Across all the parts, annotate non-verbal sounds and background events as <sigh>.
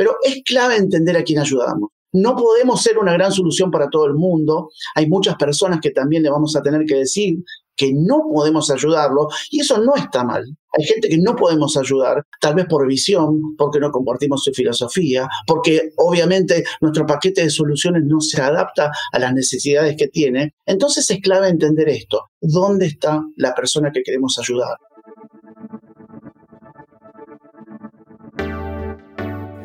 Pero es clave entender a quién ayudamos. No podemos ser una gran solución para todo el mundo. Hay muchas personas que también le vamos a tener que decir que no podemos ayudarlo y eso no está mal. Hay gente que no podemos ayudar, tal vez por visión, porque no compartimos su filosofía, porque obviamente nuestro paquete de soluciones no se adapta a las necesidades que tiene. Entonces es clave entender esto. ¿Dónde está la persona que queremos ayudar?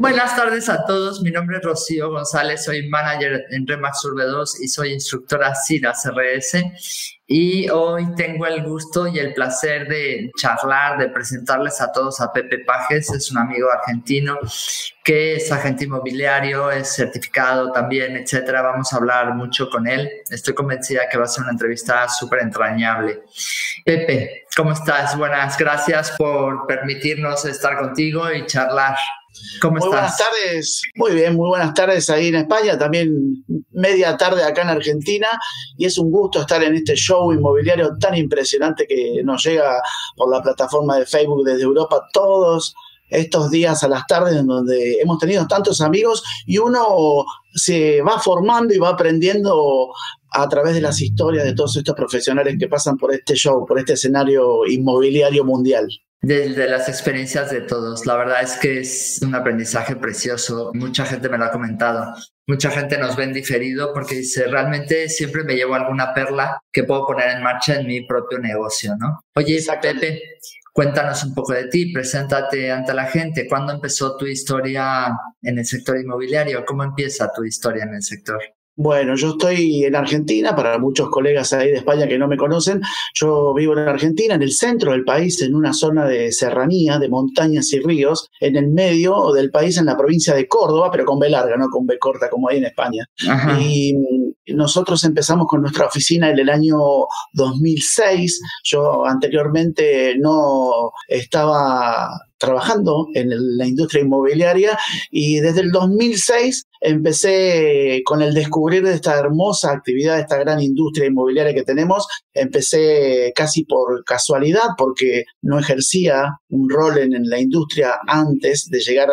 Buenas tardes a todos, mi nombre es Rocío González, soy manager en Remax Urbe 2 y soy instructora CIRA CRS y hoy tengo el gusto y el placer de charlar, de presentarles a todos a Pepe Pajes, es un amigo argentino que es agente inmobiliario, es certificado también, etcétera. Vamos a hablar mucho con él. Estoy convencida que va a ser una entrevista súper entrañable. Pepe, ¿cómo estás? Buenas, gracias por permitirnos estar contigo y charlar. ¿Cómo muy buenas tardes, muy bien, muy buenas tardes ahí en España, también media tarde acá en Argentina y es un gusto estar en este show inmobiliario tan impresionante que nos llega por la plataforma de Facebook desde Europa todos estos días a las tardes en donde hemos tenido tantos amigos y uno se va formando y va aprendiendo a través de las historias de todos estos profesionales que pasan por este show, por este escenario inmobiliario mundial de, las experiencias de todos. La verdad es que es un aprendizaje precioso. Mucha gente me lo ha comentado. Mucha gente nos ve en diferido porque dice, realmente siempre me llevo alguna perla que puedo poner en marcha en mi propio negocio, ¿no? Oye, Pepe, cuéntanos un poco de ti, preséntate ante la gente. ¿Cuándo empezó tu historia en el sector inmobiliario? ¿Cómo empieza tu historia en el sector? Bueno, yo estoy en Argentina, para muchos colegas ahí de España que no me conocen, yo vivo en Argentina, en el centro del país, en una zona de serranía, de montañas y ríos, en el medio del país, en la provincia de Córdoba, pero con B larga, no con B corta como hay en España. Y nosotros empezamos con nuestra oficina en el año 2006. Yo anteriormente no estaba trabajando en la industria inmobiliaria y desde el 2006 empecé con el descubrir de esta hermosa actividad, de esta gran industria inmobiliaria que tenemos. Empecé casi por casualidad porque no ejercía un rol en, la industria antes de llegar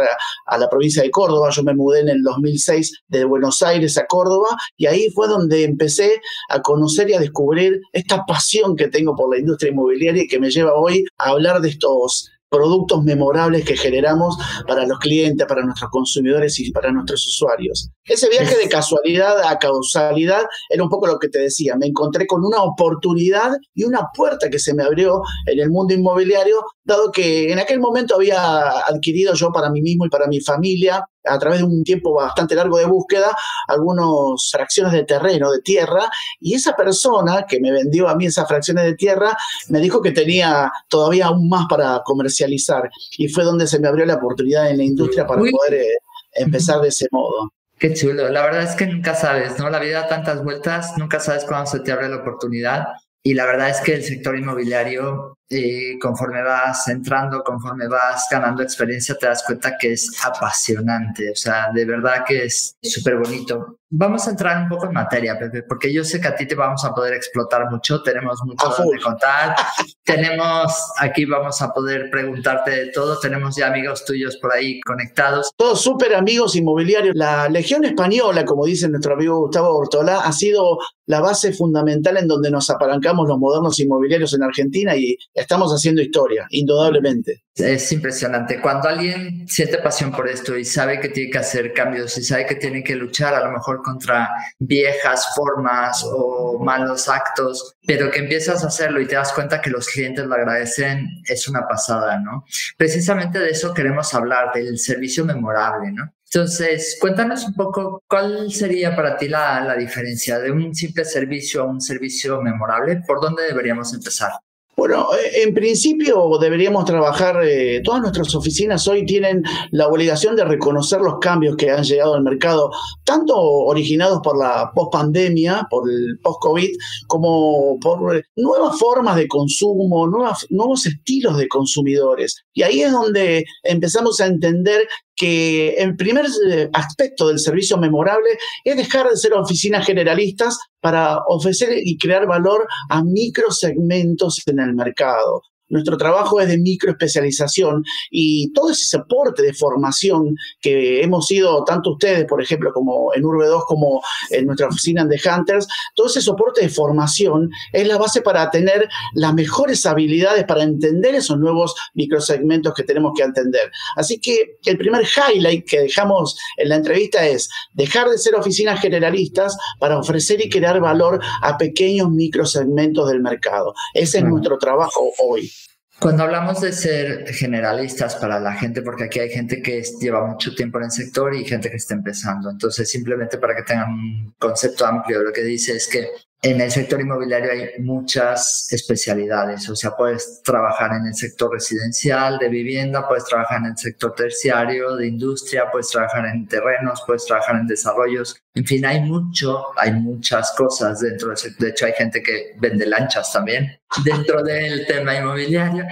a, la provincia de Córdoba. Yo me mudé en el 2006 de Buenos Aires a Córdoba y ahí fue donde empecé a conocer y a descubrir esta pasión que tengo por la industria inmobiliaria y que me lleva hoy a hablar de estos productos memorables que generamos para los clientes, para nuestros consumidores y para nuestros usuarios. Ese viaje de casualidad a causalidad era un poco lo que te decía. Me encontré con una oportunidad y una puerta que se me abrió en el mundo inmobiliario, dado que en aquel momento había adquirido yo para mí mismo y para mi familia a través de un tiempo bastante largo de búsqueda, algunas fracciones de terreno, de tierra, y esa persona que me vendió a mí esas fracciones de tierra me dijo que tenía todavía aún más para comercializar, y fue donde se me abrió la oportunidad en la industria para poder eh, empezar de ese modo. Qué chulo, la verdad es que nunca sabes, ¿no? La vida da tantas vueltas, nunca sabes cuándo se te abre la oportunidad. Y la verdad es que el sector inmobiliario y conforme vas entrando, conforme vas ganando experiencia, te das cuenta que es apasionante, o sea, de verdad que es súper bonito. Vamos a entrar un poco en materia, Pepe, porque yo sé que a ti te vamos a poder explotar mucho, tenemos mucho que contar, <laughs> tenemos, aquí vamos a poder preguntarte de todo, tenemos ya amigos tuyos por ahí conectados. Todos súper amigos inmobiliarios. La Legión Española, como dice nuestro amigo Gustavo Ortola, ha sido la base fundamental en donde nos apalancamos los modernos inmobiliarios en Argentina y estamos haciendo historia, indudablemente. Es impresionante. Cuando alguien siente pasión por esto y sabe que tiene que hacer cambios y sabe que tiene que luchar a lo mejor contra viejas formas o malos actos, pero que empiezas a hacerlo y te das cuenta que los clientes lo agradecen, es una pasada, ¿no? Precisamente de eso queremos hablar, del servicio memorable, ¿no? Entonces, cuéntanos un poco cuál sería para ti la, diferencia de un simple servicio a un servicio memorable. ¿Por dónde deberíamos empezar? Bueno, eh, en principio deberíamos trabajar, eh, todas nuestras oficinas hoy tienen la obligación de reconocer los cambios que han llegado al mercado, tanto originados por la post-pandemia, por el post-COVID, como por nuevas formas de consumo, nuevos estilos de consumidores. Y ahí es donde empezamos a entender que el primer eh, aspecto del servicio memorable es dejar de ser oficinas generalistas para ofrecer y crear valor a microsegmentos en el mercado. Nuestro trabajo es de microespecialización y todo ese soporte de formación que hemos ido, tanto ustedes, por ejemplo, como en Urbe 2, como en nuestra oficina de Hunters, todo ese soporte de formación es la base para tener las mejores habilidades para entender esos nuevos microsegmentos que tenemos que entender. Así que el primer highlight que dejamos en la entrevista es dejar de ser oficinas generalistas para ofrecer y crear valor a pequeños microsegmentos del mercado. Ese es nuestro trabajo hoy. Cuando hablamos de ser generalistas para la gente, porque aquí hay gente que lleva mucho tiempo en el sector y gente que está empezando, entonces simplemente para que tengan un concepto amplio, lo que dice es que en el sector inmobiliario hay muchas especialidades, o sea, puedes trabajar en el sector residencial, de vivienda, puedes trabajar en el sector terciario, de industria, puedes trabajar en terrenos, puedes trabajar en desarrollos, en fin, hay mucho, hay muchas cosas dentro del sector, de hecho hay gente que vende lanchas también dentro del tema inmobiliario.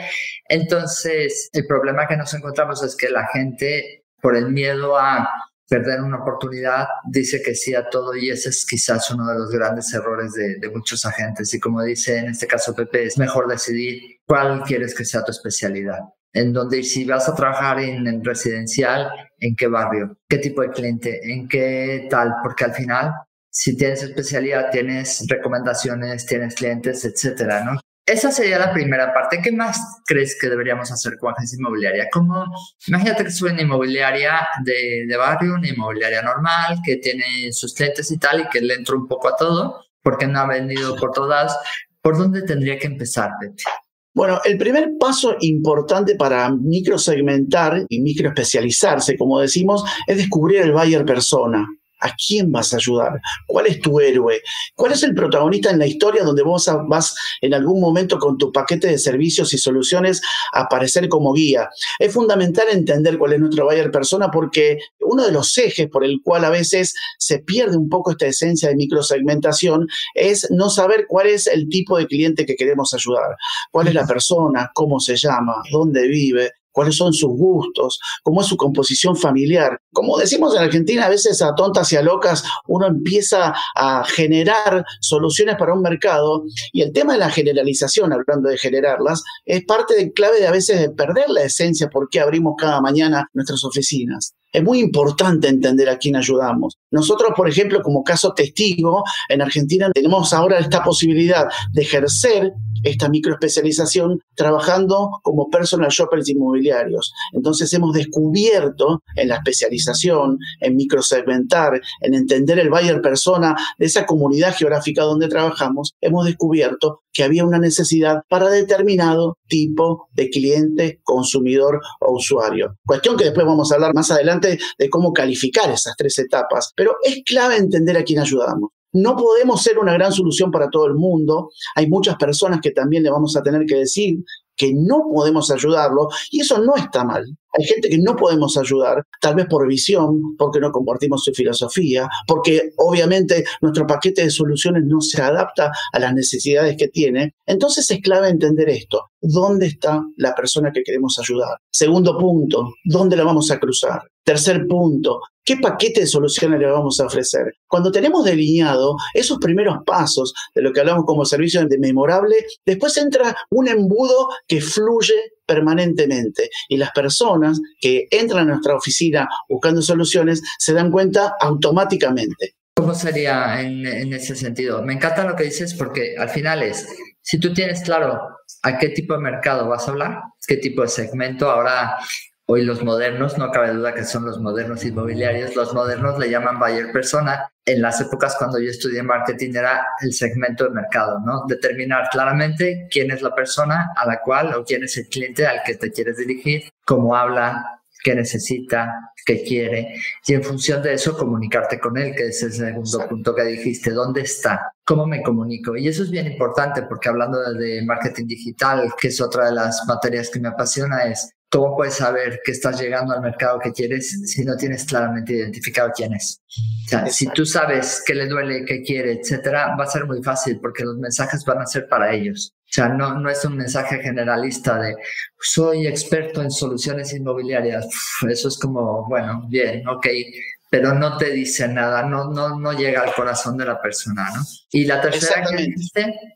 Entonces, el problema que nos encontramos es que la gente, por el miedo a perder una oportunidad, dice que sí a todo y ese es quizás uno de los grandes errores de, muchos agentes. Y como dice en este caso Pepe, es mejor decidir cuál quieres que sea tu especialidad. En donde si vas a trabajar en, en residencial, en qué barrio, qué tipo de cliente, en qué tal, porque al final si tienes especialidad, tienes recomendaciones, tienes clientes, etcétera, ¿no? Esa sería la primera parte. ¿Qué más crees que deberíamos hacer con agencia inmobiliaria? Como, imagínate que soy una inmobiliaria de, de, barrio, una inmobiliaria normal, que tiene sus clientes y tal, y que le entro un poco a todo, porque no ha vendido por todas. ¿Por dónde tendría que empezar, Pepe? Bueno, el primer paso importante para microsegmentar y microespecializarse, como decimos, es descubrir el buyer persona. ¿A quién vas a ayudar? ¿Cuál es tu héroe? ¿Cuál es el protagonista en la historia donde vos vas en algún momento con tu paquete de servicios y soluciones a aparecer como guía? Es fundamental entender cuál es nuestro buyer persona porque uno de los ejes por el cual a veces se pierde un poco esta esencia de microsegmentación es no saber cuál es el tipo de cliente que queremos ayudar, cuál es la persona, cómo se llama, dónde vive, cuáles son sus gustos, cómo es su composición familiar. Como decimos en Argentina, a veces a tontas y a locas uno empieza a generar soluciones para un mercado y el tema de la generalización, hablando de generarlas, es parte clave de a veces de perder la esencia por qué abrimos cada mañana nuestras oficinas. Es muy importante entender a quién ayudamos. Nosotros, por ejemplo, como caso testigo, en Argentina tenemos ahora esta posibilidad de ejercer esta microespecialización trabajando como personal shoppers inmobiliarios. Entonces hemos descubierto en la especialización, en microsegmentar, en entender el buyer persona de esa comunidad geográfica donde trabajamos, hemos descubierto que había una necesidad para determinado tipo de cliente, consumidor o usuario. Cuestión que después vamos a hablar más adelante de cómo calificar esas tres etapas, pero es clave entender a quién ayudamos. No podemos ser una gran solución para todo el mundo. Hay muchas personas que también le vamos a tener que decir que no podemos ayudarlo y eso no está mal. Hay gente que no podemos ayudar, tal vez por visión, porque no compartimos su filosofía, porque obviamente nuestro paquete de soluciones no se adapta a las necesidades que tiene. Entonces es clave entender esto. ¿Dónde está la persona que queremos ayudar? Segundo punto, ¿dónde la vamos a cruzar? Tercer punto, ¿qué paquete de soluciones le vamos a ofrecer? Cuando tenemos delineado esos primeros pasos de lo que hablamos como servicio de memorable, después entra un embudo que fluye permanentemente y las personas que entran a nuestra oficina buscando soluciones se dan cuenta automáticamente. ¿Cómo sería en, en, ese sentido? Me encanta lo que dices porque al final es, si tú tienes claro a qué tipo de mercado vas a hablar, qué tipo de segmento, ahora Hoy los modernos, no cabe duda que son los modernos inmobiliarios, los modernos le llaman buyer persona. En las épocas cuando yo estudié marketing era el segmento de mercado, ¿no? Determinar claramente quién es la persona a la cual o quién es el cliente al que te quieres dirigir, cómo habla, qué necesita, qué quiere, y en función de eso comunicarte con él, que es el segundo punto que dijiste, ¿dónde está? ¿Cómo me comunico? Y eso es bien importante porque hablando de marketing digital, que es otra de las materias que me apasiona, es ¿Cómo puedes saber que estás llegando al mercado que quieres si no tienes claramente identificado quién es? O sea, si tú sabes qué le duele, qué quiere, etcétera, va a ser muy fácil porque los mensajes van a ser para ellos. O sea, no, no es un mensaje generalista de soy experto en soluciones inmobiliarias. eso es como, bueno, bien, ok, pero no te dice nada, no, no, no llega al corazón de la persona, ¿no? Y la tercera,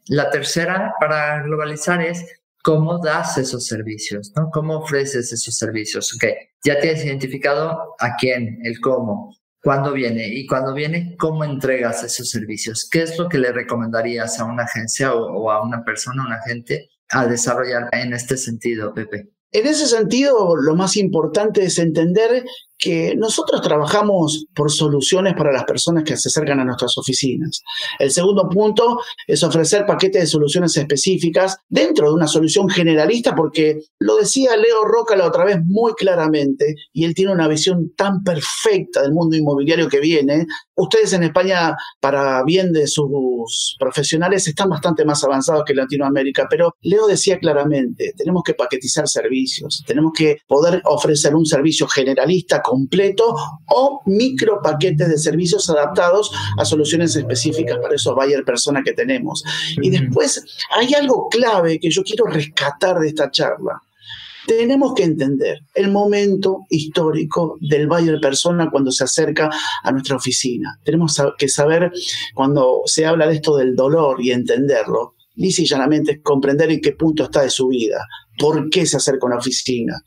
la tercera para globalizar es cómo das esos servicios, ¿no? ¿Cómo ofreces esos servicios? Ok, ya tienes identificado a quién, el cómo, cuándo viene y cuando viene, cómo entregas esos servicios. ¿Qué es lo que le recomendarías a una agencia o, a una persona, un agente, a desarrollar en este sentido, Pepe? En ese sentido, lo más importante es entender que nosotros trabajamos por soluciones para las personas que se acercan a nuestras oficinas. El segundo punto es ofrecer paquetes de soluciones específicas dentro de una solución generalista, porque lo decía Leo Roca la otra vez muy claramente, y él tiene una visión tan perfecta del mundo inmobiliario que viene. Ustedes en España, para bien de sus profesionales, están bastante más avanzados que Latinoamérica, pero Leo decía claramente, tenemos que paquetizar servicios, tenemos que poder ofrecer un servicio generalista completo o micro paquetes de servicios adaptados a soluciones específicas para esos buyer persona que tenemos. Y después hay algo clave que yo quiero rescatar de esta charla. Tenemos que entender el momento histórico del buyer persona cuando se acerca a nuestra oficina. Tenemos que saber cuando se habla de esto del dolor y entenderlo, lisa y llanamente comprender en qué punto está de su vida, por qué se acerca a una oficina,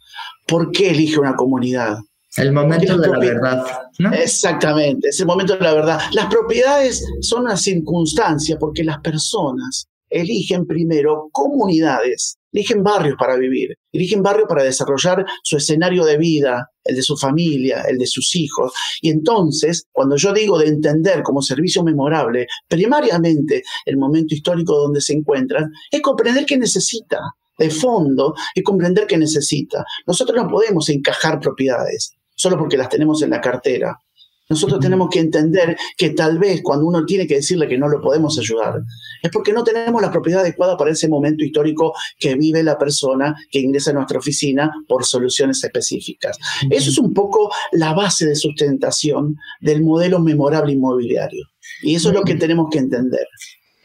por qué elige una comunidad, el momento de la verdad. Exactamente, es el momento de la verdad. Las propiedades son una circunstancia porque las personas eligen primero comunidades, eligen barrios para vivir, eligen barrios para desarrollar su escenario de vida, el de su familia, el de sus hijos. Y entonces, cuando yo digo de entender como servicio memorable, primariamente el momento histórico donde se encuentran, es comprender qué necesita de fondo, es comprender qué necesita. Nosotros no podemos encajar propiedades solo porque las tenemos en la cartera. Nosotros tenemos que entender que tal vez cuando uno tiene que decirle que no lo podemos ayudar, es porque no tenemos la propiedad adecuada para ese momento histórico que vive la persona que ingresa a nuestra oficina por soluciones específicas. Eso es un poco la base de sustentación del modelo memorable inmobiliario. Y eso es lo que tenemos que entender.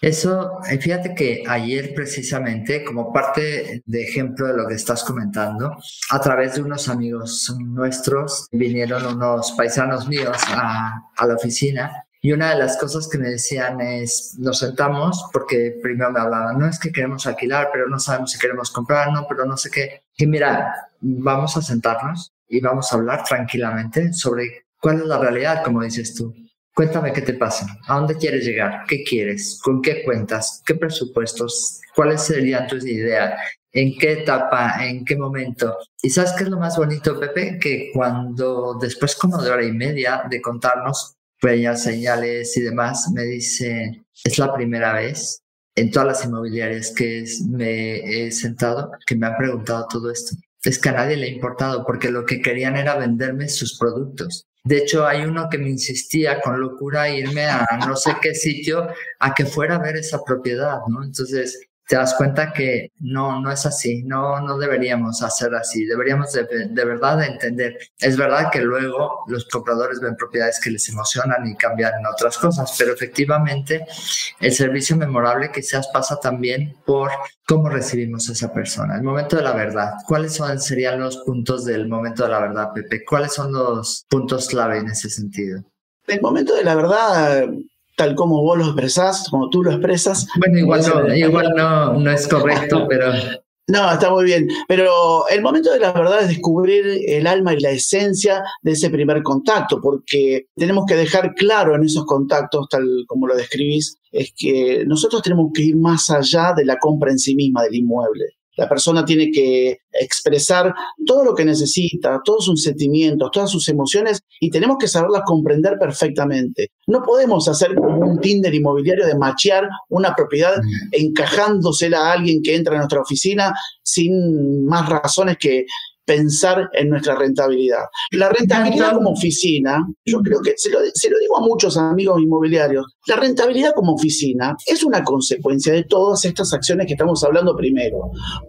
Eso, eh, fíjate que ayer precisamente, como parte de ejemplo de lo que estás comentando, a través de unos amigos nuestros, vinieron unos paisanos míos a, la oficina y una de las cosas que me decían es, nos sentamos porque primero me hablaban, no es que queremos alquilar, pero no sabemos si queremos comprar, no, pero no sé qué. Y mira, vamos a sentarnos y vamos a hablar tranquilamente sobre cuál es la realidad, como dices tú. Cuéntame qué te pasa, a dónde quieres llegar, qué quieres, con qué cuentas, qué presupuestos, cuáles serían tus ideas, en qué etapa, en qué momento. Y sabes qué es lo más bonito, Pepe, que cuando después como de hora y media de contarnos bellas señales y demás, me dice, es la primera vez en todas las inmobiliarias que me he sentado que me han preguntado todo esto. Es que a nadie le ha importado porque lo que querían era venderme sus productos. De hecho, hay uno que me insistía con locura irme a no sé qué sitio a que fuera a ver esa propiedad, ¿no? Entonces, te das cuenta que no, no es así, no, no deberíamos hacer así, deberíamos de, de, verdad entender. Es verdad que luego los compradores ven propiedades que les emocionan y cambian en otras cosas, pero efectivamente el servicio memorable quizás pasa también por cómo recibimos a esa persona, el momento de la verdad. ¿Cuáles son, serían los puntos del momento de la verdad, Pepe? ¿Cuáles son los puntos clave en ese sentido? El momento de la verdad tal como vos lo expresás, como tú lo expresas. Bueno, igual, no, igual no, no es correcto, <laughs> pero... No, está muy bien. Pero el momento de la verdad es descubrir el alma y la esencia de ese primer contacto, porque tenemos que dejar claro en esos contactos, tal como lo describís, es que nosotros tenemos que ir más allá de la compra en sí misma del inmueble. La persona tiene que expresar todo lo que necesita, todos sus sentimientos, todas sus emociones y tenemos que saberlas comprender perfectamente. No podemos hacer como un Tinder inmobiliario de machear una propiedad encajándosela a alguien que entra a nuestra oficina sin más razones que pensar en nuestra rentabilidad. La rentabilidad como oficina, yo creo que se lo, se lo digo a muchos amigos inmobiliarios, la rentabilidad como oficina es una consecuencia de todas estas acciones que estamos hablando primero,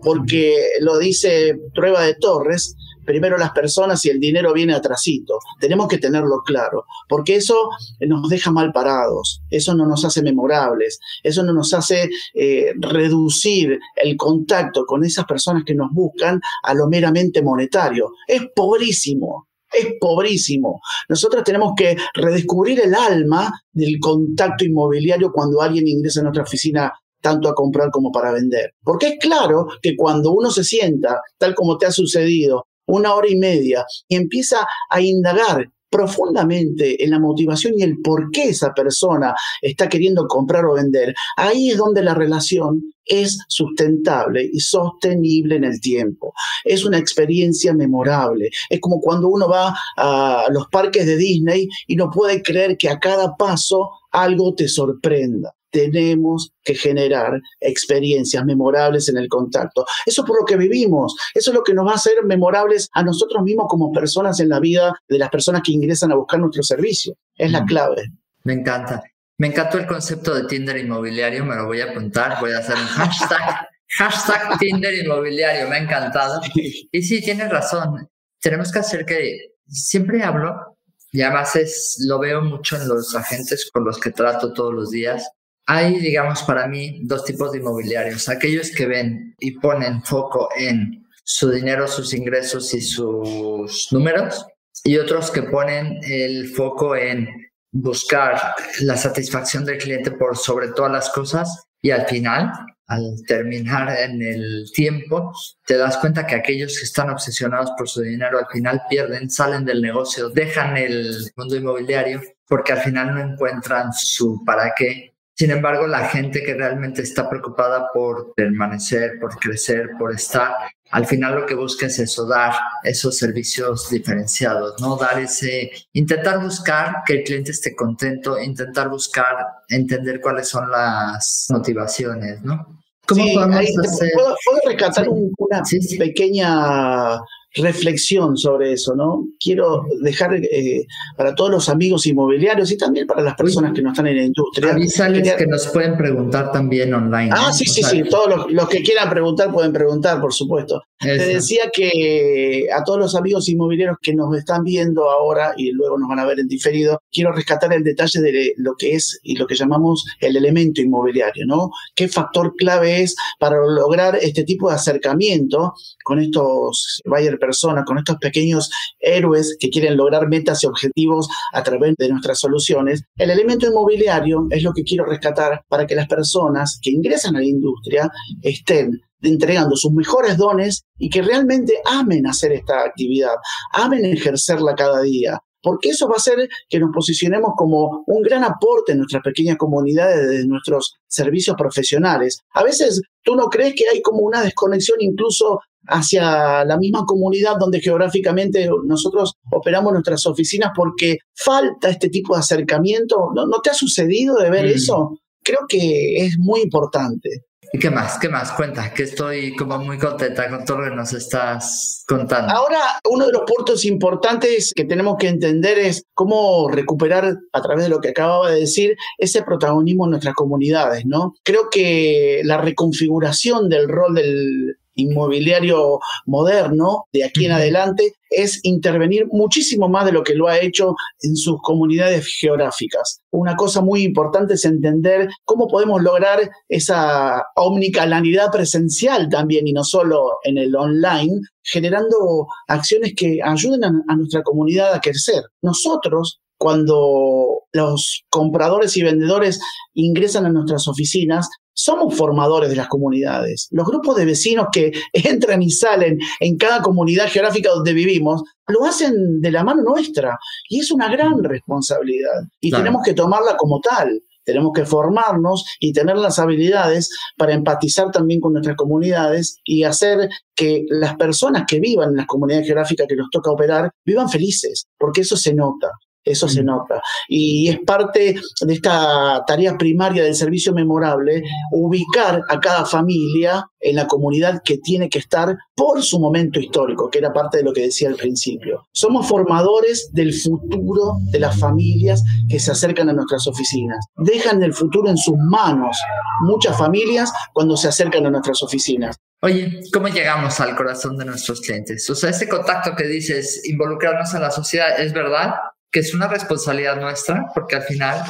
porque lo dice Prueba de Torres, primero las personas y el dinero viene atrasito. Tenemos que tenerlo claro, porque eso nos deja mal parados, eso no nos hace memorables, eso no nos hace eh, reducir el contacto con esas personas que nos buscan a lo meramente monetario. Es pobrísimo. Es pobrísimo. Nosotros tenemos que redescubrir el alma del contacto inmobiliario cuando alguien ingresa a nuestra oficina tanto a comprar como para vender. Porque es claro que cuando uno se sienta, tal como te ha sucedido, una hora y media y empieza a indagar profundamente en la motivación y el por qué esa persona está queriendo comprar o vender, ahí es donde la relación es sustentable y sostenible en el tiempo. Es una experiencia memorable. Es como cuando uno va a los parques de Disney y no puede creer que a cada paso algo te sorprenda tenemos que generar experiencias memorables en el contacto. Eso es por lo que vivimos, eso es lo que nos va a hacer memorables a nosotros mismos como personas en la vida de las personas que ingresan a buscar nuestro servicio. Es la clave. Me encanta. Me encantó el concepto de Tinder inmobiliario, me lo voy a apuntar, voy a hacer un hashtag, <laughs> hashtag Tinder inmobiliario, me ha encantado. Y sí, tienes razón, tenemos que hacer que, siempre hablo, y además es, lo veo mucho en los agentes con los que trato todos los días, hay, digamos, para mí dos tipos de inmobiliarios. Aquellos que ven y ponen foco en su dinero, sus ingresos y sus números. Y otros que ponen el foco en buscar la satisfacción del cliente por sobre todas las cosas. Y al final, al terminar en el tiempo, te das cuenta que aquellos que están obsesionados por su dinero al final pierden, salen del negocio, dejan el mundo inmobiliario porque al final no encuentran su para qué sin embargo, la gente que realmente está preocupada por permanecer, por crecer, por estar, al final lo que busca es eso, dar esos servicios diferenciados, ¿no? Dar ese, intentar buscar que el cliente esté contento, intentar buscar entender cuáles son las motivaciones, ¿no? ¿Cómo podemos hacer? ¿puedo, rescatar una pequeña reflexión sobre eso, ¿no? Quiero dejar eh, para todos los amigos inmobiliarios y también para las personas que no están en la industria. Avísales que, nos pueden preguntar también online. Ah, sí, sí, sí. Todos los, que quieran preguntar pueden preguntar, por supuesto. Te decía que a todos los amigos inmobiliarios que nos están viendo ahora y luego nos van a ver en diferido, quiero rescatar el detalle de lo que es y lo que llamamos el elemento inmobiliario, ¿no? ¿Qué factor clave es para lograr este tipo de acercamiento con estos buyer con estos pequeños héroes que quieren lograr metas y objetivos a través de nuestras soluciones, el elemento inmobiliario es lo que quiero rescatar para que las personas que ingresan a la industria estén entregando sus mejores dones y que realmente amen hacer esta actividad, amen ejercerla cada día, porque eso va a hacer que nos posicionemos como un gran aporte en nuestras pequeñas comunidades de nuestros servicios profesionales. A veces tú no crees que hay como una desconexión incluso hacia la misma comunidad donde geográficamente nosotros operamos nuestras oficinas porque falta este tipo de acercamiento. ¿No, te ha sucedido de ver mm. eso? Creo que es muy importante. ¿Y qué más? ¿Qué más? Cuenta, que estoy como muy contenta con todo lo que nos estás contando. Ahora, uno de los puntos importantes que tenemos que entender es cómo recuperar, a través de lo que acababa de decir, ese protagonismo en nuestras comunidades, ¿no? Creo que la reconfiguración del rol del inmobiliario moderno de aquí en adelante es intervenir muchísimo más de lo que lo ha hecho en sus comunidades geográficas. Una cosa muy importante es entender cómo podemos lograr esa omnicanalidad presencial también y no solo en el online, generando acciones que ayuden a, a nuestra comunidad a crecer. Nosotros cuando los compradores y vendedores ingresan a nuestras oficinas, somos formadores de las comunidades. Los grupos de vecinos que <laughs> entran y salen en cada comunidad geográfica donde vivimos, lo hacen de la mano nuestra y es una gran responsabilidad y tenemos que tomarla como tal. Tenemos que formarnos y tener las habilidades para empatizar también con nuestras comunidades y hacer que las personas que vivan en las comunidades geográficas que nos toca operar vivan felices, porque eso se nota. Eso se nota. Y es parte de esta tarea primaria del servicio memorable, ubicar a cada familia en la comunidad que tiene que estar por su momento histórico, que era parte de lo que decía al principio. Somos formadores del futuro de las familias que se acercan a nuestras oficinas. Dejan el futuro en sus manos muchas familias cuando se acercan a nuestras oficinas. Oye, ¿cómo llegamos al corazón de nuestros clientes? O sea, ese contacto que dices, involucrarnos en la sociedad, ¿es verdad? Que es una responsabilidad nuestra, porque al final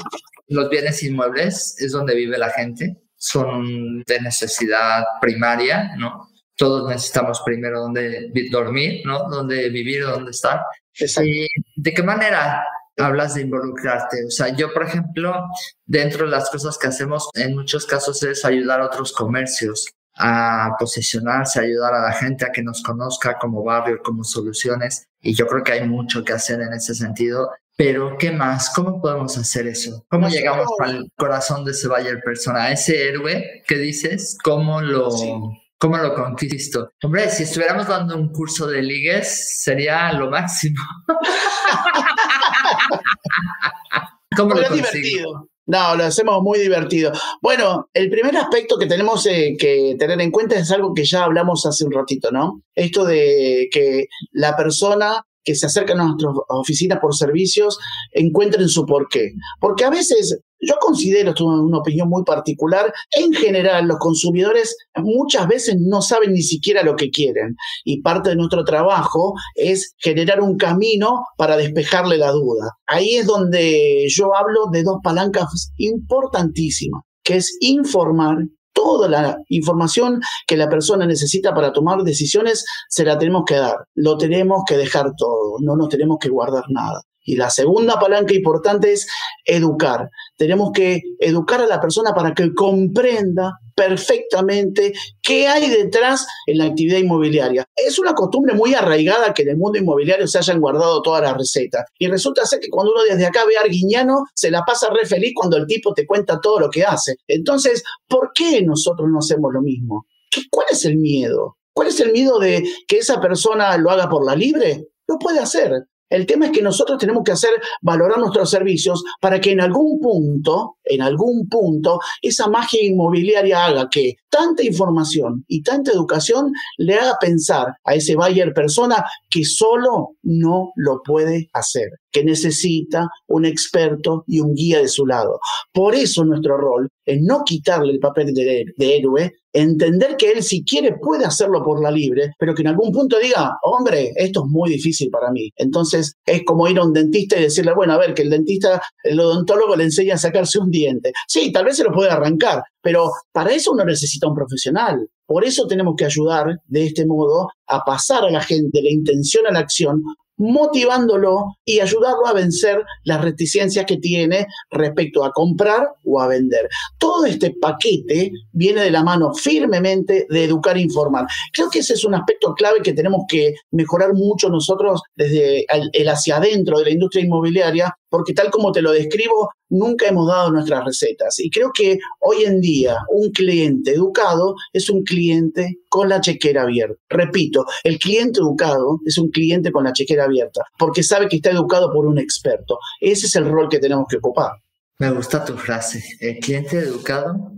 los bienes inmuebles es donde vive la gente, son de necesidad primaria, ¿no? Todos necesitamos primero donde dormir, ¿no? Donde vivir, donde estar. ¿Y de qué manera hablas de involucrarte? O sea, yo, por ejemplo, dentro de las cosas que hacemos, en muchos casos es ayudar a otros comercios a posicionarse, ayudar a la gente a que nos conozca como barrio, como soluciones. Y yo creo que hay mucho que hacer en ese sentido. Pero, ¿qué más? ¿Cómo podemos hacer eso? ¿Cómo llegamos al corazón de ese Bayer persona? ese héroe que dices, ¿cómo lo, ¿cómo lo conquisto? Hombre, si estuviéramos dando un curso de ligues, sería lo máximo. <laughs> ¿Cómo lo consigo? No, lo hacemos muy divertido. Bueno, el primer aspecto que tenemos eh, que tener en cuenta es algo que ya hablamos hace un ratito, ¿no? Esto de que la persona que se acercan a nuestras oficinas por servicios encuentren su porqué. Porque a veces, yo considero, esto es una opinión muy particular, en general los consumidores muchas veces no saben ni siquiera lo que quieren. Y parte de nuestro trabajo es generar un camino para despejarle la duda. Ahí es donde yo hablo de dos palancas importantísimas, que es informar toda la información que la persona necesita para tomar decisiones, se la tenemos que dar. Lo tenemos que dejar todo, no nos tenemos que guardar nada. Y la segunda palanca importante es educar. Tenemos que educar a la persona para que comprenda perfectamente qué hay detrás en la actividad inmobiliaria. Es una costumbre muy arraigada que en el mundo inmobiliario se hayan guardado todas las recetas. Y resulta ser que cuando uno desde acá ve a Arguiñano, se la pasa re feliz cuando el tipo te cuenta todo lo que hace. Entonces, ¿por qué nosotros no hacemos lo mismo? ¿Cuál es el miedo? ¿Cuál es el miedo de que esa persona lo haga por la libre? Lo puede hacer. El tema es que nosotros tenemos que hacer valorar nuestros servicios para que en algún punto, en algún punto, esa magia inmobiliaria haga que tanta información y tanta educación le haga pensar a ese buyer persona que solo no lo puede hacer, que necesita un experto y un guía de su lado. Por eso nuestro rol es no quitarle el papel de, héroe, entender que él si quiere puede hacerlo por la libre, pero que en algún punto diga, hombre, esto es muy difícil para mí. Entonces es como ir a un dentista y decirle, bueno, a ver, que el dentista, el odontólogo le enseña a sacarse un diente. Sí, tal vez se lo puede arrancar, pero para eso uno necesita un profesional. Por eso tenemos que ayudar de este modo a pasar a la gente la intención a la acción motivándolo y ayudarlo a vencer las reticencias que tiene respecto a comprar o a vender. Todo este paquete viene de la mano firmemente de educar e informar. Creo que ese es un aspecto clave que tenemos que mejorar mucho nosotros desde el hacia adentro de la industria inmobiliaria, porque tal como te lo describo, nunca hemos dado nuestras recetas. Y creo que hoy en día un cliente educado es un cliente con la chequera abierta. Repito, el cliente educado es un cliente con la chequera abierta, porque sabe que está educado por un experto. Ese es el rol que tenemos que ocupar. Me gusta tu frase. El cliente educado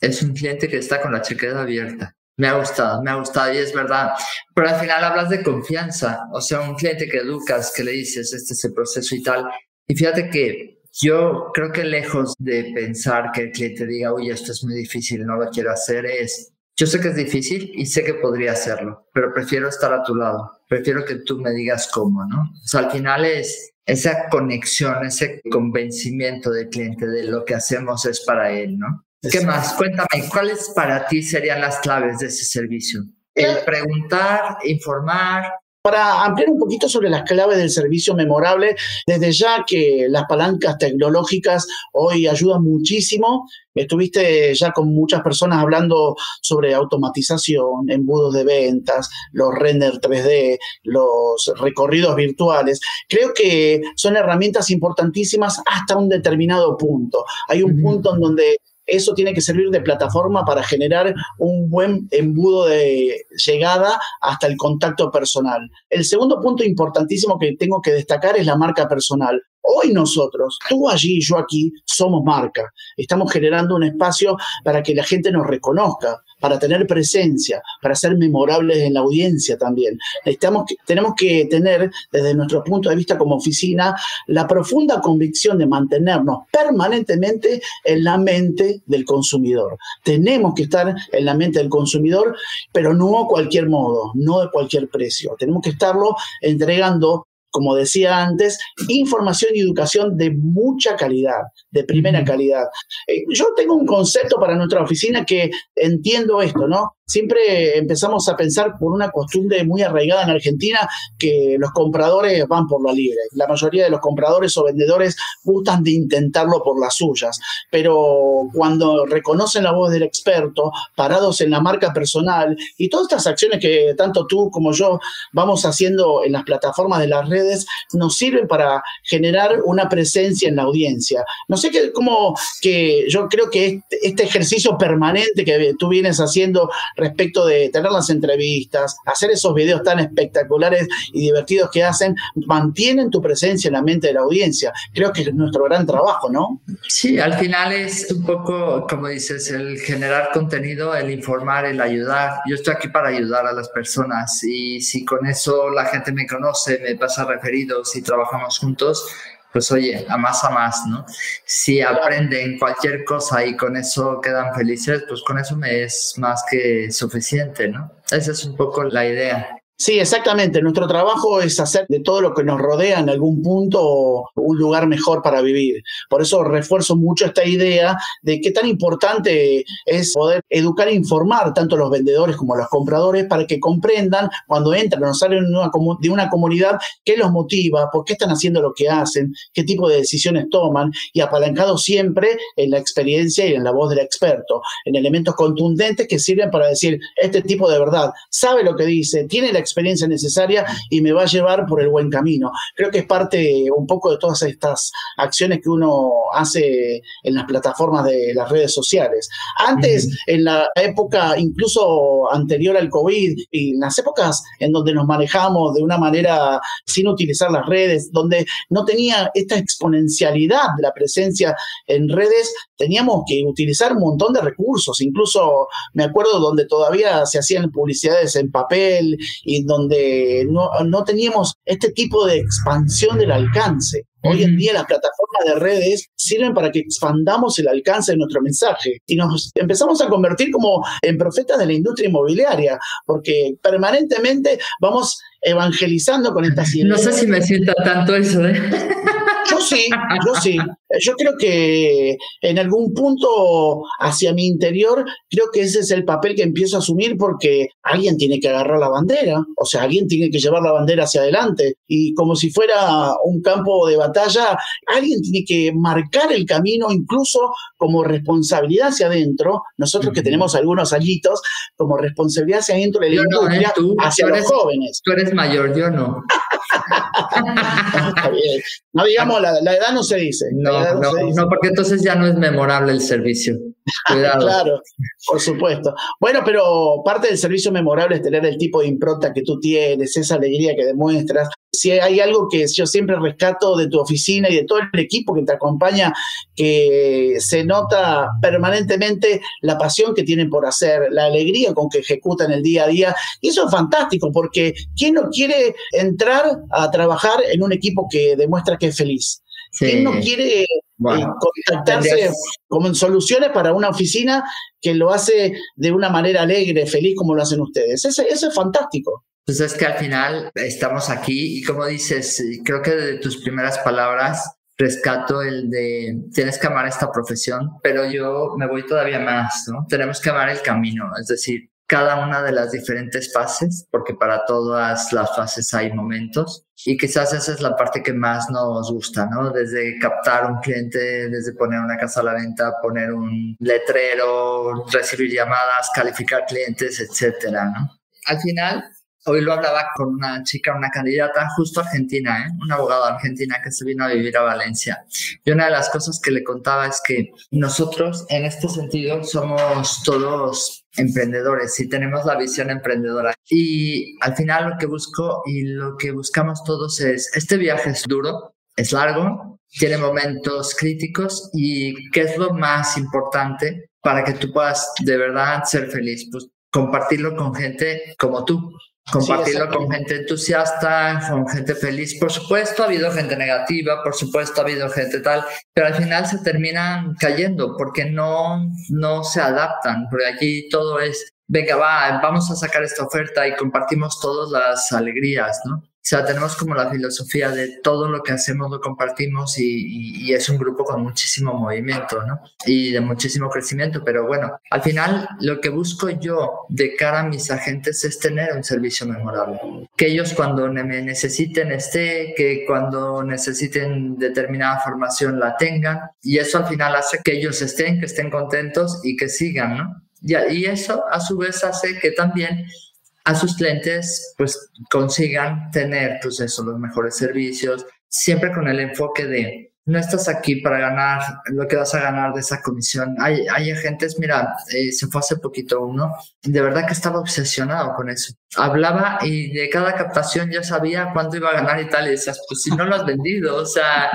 es un cliente que está con la chequera abierta. Me ha gustado, me ha gustado y es verdad. Pero al final hablas de confianza, o sea, un cliente que educas, que le dices, este es el proceso y tal. Y fíjate que yo creo que lejos de pensar que el cliente diga, uy, esto es muy difícil, no lo quiero hacer, es, yo sé que es difícil y sé que podría hacerlo, pero prefiero estar a tu lado, prefiero que tú me digas cómo, ¿no? O sea, al final es esa conexión, ese convencimiento del cliente de lo que hacemos es para él, ¿no? ¿Qué más? Cuéntame, ¿cuáles para ti serían las claves de ese servicio? El preguntar, informar, para ampliar un poquito sobre las claves del servicio memorable, desde ya que las palancas tecnológicas hoy ayudan muchísimo. Estuviste ya con muchas personas hablando sobre automatización, embudos de ventas, los render 3D, los recorridos virtuales. Creo que son herramientas importantísimas hasta un determinado punto. Hay un punto en donde eso tiene que servir de plataforma para generar un buen embudo de llegada hasta el contacto personal. El segundo punto importantísimo que tengo que destacar es la marca personal. Hoy nosotros, tú allí yo aquí, somos marca. Estamos generando un espacio para que la gente nos reconozca, para tener presencia, para ser memorables en la audiencia también. Estamos, tenemos que tener, desde nuestro punto de vista como oficina, la profunda convicción de mantenernos permanentemente en la mente del consumidor. Tenemos que estar en la mente del consumidor, pero no a cualquier modo, no de cualquier precio. Tenemos que estarlo entregando como decía antes, información y educación de mucha calidad, de primera calidad. Eh, yo tengo un concepto para nuestra oficina que entiendo esto, ¿no? Siempre empezamos a pensar por una costumbre muy arraigada en Argentina que los compradores van por la libre. La mayoría de los compradores o vendedores gustan de intentarlo por las suyas, pero cuando reconocen la voz del experto, parados en la marca personal y todas estas acciones que tanto tú como yo vamos haciendo en las plataformas de las redes, nos sirven para generar una presencia en la audiencia. No sé qué, cómo que yo creo que este, este ejercicio permanente que tú vienes haciendo respecto de tener las entrevistas, hacer esos videos tan espectaculares y divertidos que hacen, mantienen tu presencia en la mente de la audiencia. Creo que es nuestro gran trabajo, ¿no? Sí, al final es un poco, como dices, el generar contenido, el informar, el ayudar. Yo estoy aquí para ayudar a las personas y si con eso la gente me conoce, me pasa referidos y trabajamos juntos, pues oye, a más a más, ¿no? Si aprenden cualquier cosa y con eso quedan felices, pues con eso me es más que suficiente, ¿no? Esa es un poco la idea. Sí, exactamente. Nuestro trabajo es hacer de todo lo que nos rodea en algún punto un lugar mejor para vivir. Por eso refuerzo mucho esta idea de qué tan importante es poder educar e informar tanto a los vendedores como a los compradores para que comprendan cuando entran o salen de una comunidad qué los motiva, por qué están haciendo lo que hacen, qué tipo de decisiones toman y apalancado siempre en la experiencia y en la voz del experto, en elementos contundentes que sirven para decir, este tipo de verdad sabe lo que dice, tiene la experiencia necesaria y me va a llevar por el buen camino. Creo que es parte un poco de todas estas acciones que uno hace en las plataformas de las redes sociales. Antes, en la época incluso anterior al COVID y en las épocas en donde nos manejamos de una manera sin utilizar las redes, donde no tenía esta exponencialidad de la presencia en redes, teníamos que utilizar un montón de recursos. Incluso me acuerdo donde todavía se hacían publicidades en papel y donde no, no teníamos este tipo de expansión del alcance. Hoy en día las plataformas de redes sirven para que expandamos el alcance de nuestro mensaje y nos empezamos a convertir como en profetas de la industria inmobiliaria, porque permanentemente vamos evangelizando con estas <laughs> ideas. No sé si me sienta tanto eso, ¿eh? <laughs> Yo sí, yo sí. Yo creo que en algún punto hacia mi interior, creo que ese es el papel que empiezo a asumir porque alguien tiene que agarrar la bandera, o sea, alguien tiene que llevar la bandera hacia adelante y como si fuera un campo de batalla, alguien tiene que marcar el camino incluso como responsabilidad hacia adentro, nosotros que tenemos algunos añitos, como responsabilidad hacia adentro de la industria, ¿eh? hacia los jóvenes. Tú eres mayor, yo no. No digamos, la, edad no se dice. No, no, no, porque entonces ya no es memorable el servicio. Cuidado. claro, por supuesto. Bueno, pero parte del servicio memorable es tener el tipo de impronta que tú tienes, esa alegría que demuestras. Si hay algo que yo siempre rescato de tu oficina y de todo el equipo que te acompaña, que se nota permanentemente la pasión que tienen por hacer, la alegría con que ejecutan el día a día. Y eso es fantástico, porque ¿quién no quiere entrar a trabajar en un equipo que demuestra que es feliz? ¿Quién no quiere eh, contactarse como en soluciones para una oficina que lo hace de una manera alegre, feliz como lo hacen ustedes? Eso, eso es fantástico. Pues es que al final estamos aquí y como dices, creo que de tus primeras palabras rescato el de tienes que amar esta profesión, pero yo me voy todavía más, ¿no? Tenemos que amar el camino, es decir, cada una de las diferentes fases, porque para todas las fases hay momentos y quizás esa es la parte que más nos gusta, ¿no? Desde captar un cliente, desde poner una casa a la venta, poner un letrero, recibir llamadas, calificar clientes, etcétera, ¿no? Al final, Hoy lo hablaba con una chica, una candidata justo argentina, ¿eh? una abogada argentina que se vino a vivir a Valencia. Y una de las cosas que le contaba es que nosotros en este sentido somos todos emprendedores y tenemos la visión emprendedora. Y al final lo que busco y lo que buscamos todos es, este viaje es duro, es largo, tiene momentos críticos y ¿qué es lo más importante para que tú puedas de verdad ser feliz? Pues compartirlo con gente como tú, compartirlo con gente entusiasta, con gente feliz. Por supuesto, ha habido gente negativa, por supuesto, ha habido gente tal, pero al final se terminan cayendo porque no, no se adaptan, porque aquí todo es, venga, va, vamos a sacar esta oferta y compartimos todas las alegrías, ¿no? O sea, tenemos como la filosofía de todo lo que hacemos lo compartimos y, es un grupo con muchísimo movimiento, ¿no? Y de muchísimo crecimiento, pero bueno, al final lo que busco yo de cara a mis agentes es tener un servicio memorable. Que ellos cuando me necesiten esté, que cuando necesiten determinada formación la tengan y eso al final hace que ellos estén, que estén contentos y que sigan, ¿no? Y, y eso a su vez hace que también a sus clientes pues consigan tener pues eso, los mejores servicios, siempre con el enfoque de no estás aquí para ganar lo que vas a ganar de esa comisión. Hay, hay agentes, mira, eh, se fue hace poquito uno, de verdad que estaba obsesionado con eso. Hablaba y de cada captación ya sabía cuánto iba a ganar y tal, y decías, pues si no lo has vendido, o sea,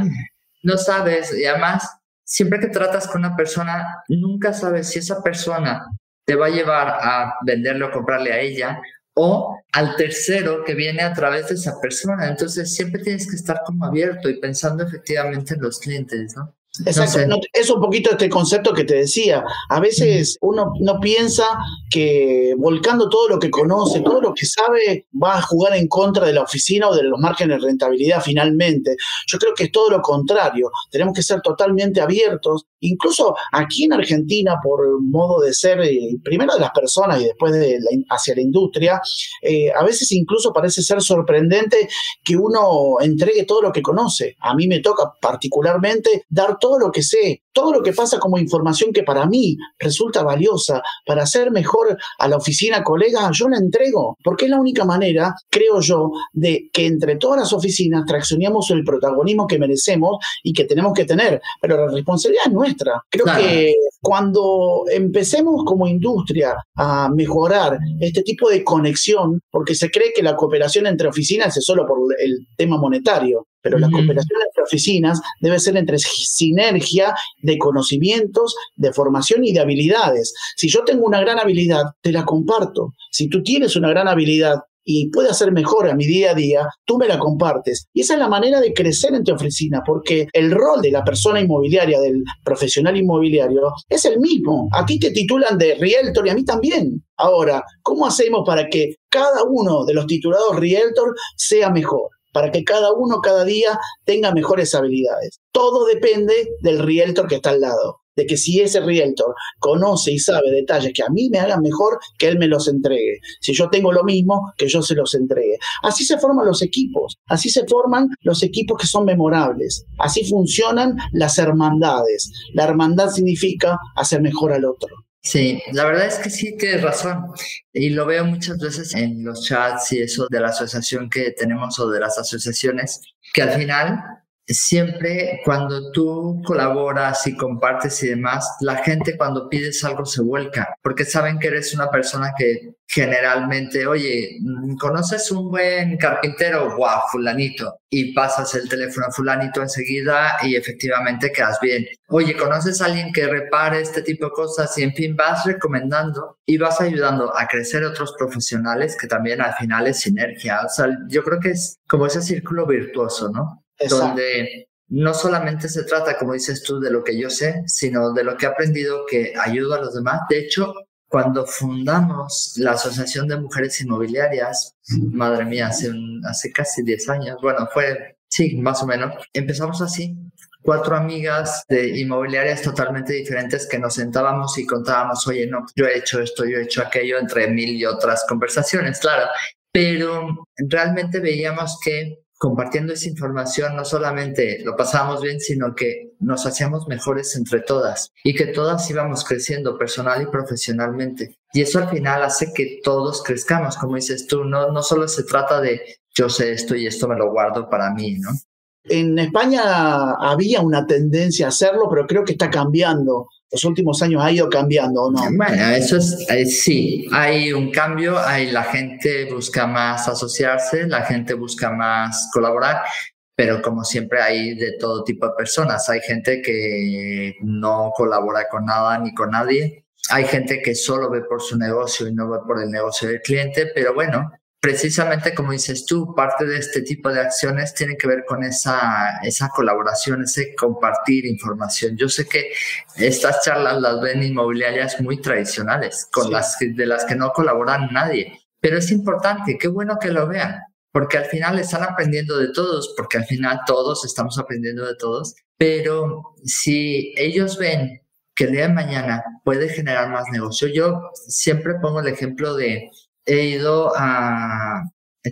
no sabes. Y además, siempre que tratas con una persona, nunca sabes si esa persona te va a llevar a venderle o comprarle a ella o al tercero que viene a través de esa persona. Entonces siempre tienes que estar como abierto y pensando efectivamente en los clientes, ¿no? Exacto, es un poquito este concepto que te decía. A veces uno no piensa que volcando todo lo que conoce, todo lo que sabe, va a jugar en contra de la oficina o de los márgenes de rentabilidad finalmente. Yo creo que es todo lo contrario. Tenemos que ser totalmente abiertos. Incluso aquí en Argentina, por modo de ser, eh, primero de las personas y después de hacia la industria, eh, a veces incluso parece ser sorprendente que uno entregue todo lo que conoce. A mí me toca particularmente dar todo lo que sé, todo lo que pasa como información que para mí resulta valiosa para hacer mejor a la oficina colega, yo la entrego, porque es la única manera, creo yo, de que entre todas las oficinas traccionemos el protagonismo que merecemos y que tenemos que tener, pero la responsabilidad es nuestra. Creo que cuando empecemos como industria a mejorar este tipo de conexión, porque se cree que la cooperación entre oficinas es solo por el tema monetario, pero la cooperación entre oficinas debe ser entre sinergia de conocimientos, de formación y de habilidades. Si yo tengo una gran habilidad, te la comparto. Si tú tienes una gran habilidad y puede hacer mejor a mi día a día, tú me la compartes. Y esa es la manera de crecer en tu oficina, porque el rol de la persona inmobiliaria, del profesional inmobiliario, es el mismo. A ti te titulan de realtor y a mí también. Ahora, ¿cómo hacemos para que cada uno de los titulados realtor sea mejor? para que cada uno cada día tenga mejores habilidades. Todo depende del realtor que está al lado, de que si ese realtor conoce y sabe detalles que a mí me hagan mejor, que él me los entregue. Si yo tengo lo mismo, que yo se los entregue. Así se forman los equipos, así se forman los equipos que son memorables, así funcionan las hermandades. La hermandad significa hacer mejor al otro. Sí, la verdad es que sí tienes razón. Y lo veo muchas veces en los chats y eso de la asociación que tenemos o de las asociaciones, que al final siempre cuando tú colaboras y compartes y demás, la gente cuando pides algo se vuelca, porque saben que eres una persona que generalmente, oye, ¿conoces un buen carpintero? Guau, fulanito. Y pasas el teléfono a fulanito enseguida y efectivamente quedas bien. Oye, ¿conoces a alguien que repare este tipo de cosas? Y en fin, vas recomendando y vas ayudando a crecer otros profesionales que también al final es sinergia. O sea, yo creo que es como ese círculo virtuoso, ¿no? Donde no solamente se trata, como dices tú, de lo que yo sé, sino de lo que he aprendido que ayuda a los demás. De hecho, cuando fundamos la Asociación de Mujeres Inmobiliarias, madre mía, hace, hace casi 10 años, bueno, fue, sí, más o menos, empezamos así, cuatro amigas de inmobiliarias totalmente diferentes que nos sentábamos y contábamos, oye, no, yo he hecho esto, yo he hecho aquello, entre mil y otras conversaciones, claro, pero realmente veíamos que compartiendo esa información no solamente lo pasábamos bien, sino que nos hacíamos mejores entre todas y que todas íbamos creciendo personal y profesionalmente. Y eso al final hace que todos crezcamos, como dices tú, no, no solo se trata de yo sé esto y esto me lo guardo para mí, ¿no? En España había una tendencia a hacerlo, pero creo que está cambiando los últimos años ha ido cambiando, ¿o no? Bueno, eso es, eh, sí, hay un cambio, hay, la gente busca más asociarse, la gente busca más colaborar, pero como siempre hay de todo tipo de personas. Hay gente que no colabora con nada ni con nadie. Hay gente que solo ve por su negocio y no ve por el negocio del cliente, pero bueno, precisamente como dices tú, parte de este tipo de acciones tiene que ver con esa, esa colaboración, ese compartir información. Yo sé que estas charlas las ven inmobiliarias muy tradicionales, con las de las que no colaboran nadie, pero es importante, qué bueno que lo vean, porque al final están aprendiendo de todos, porque al final todos estamos aprendiendo de todos, pero si ellos ven que el día de mañana puede generar más negocio, yo siempre pongo el ejemplo de he ido a...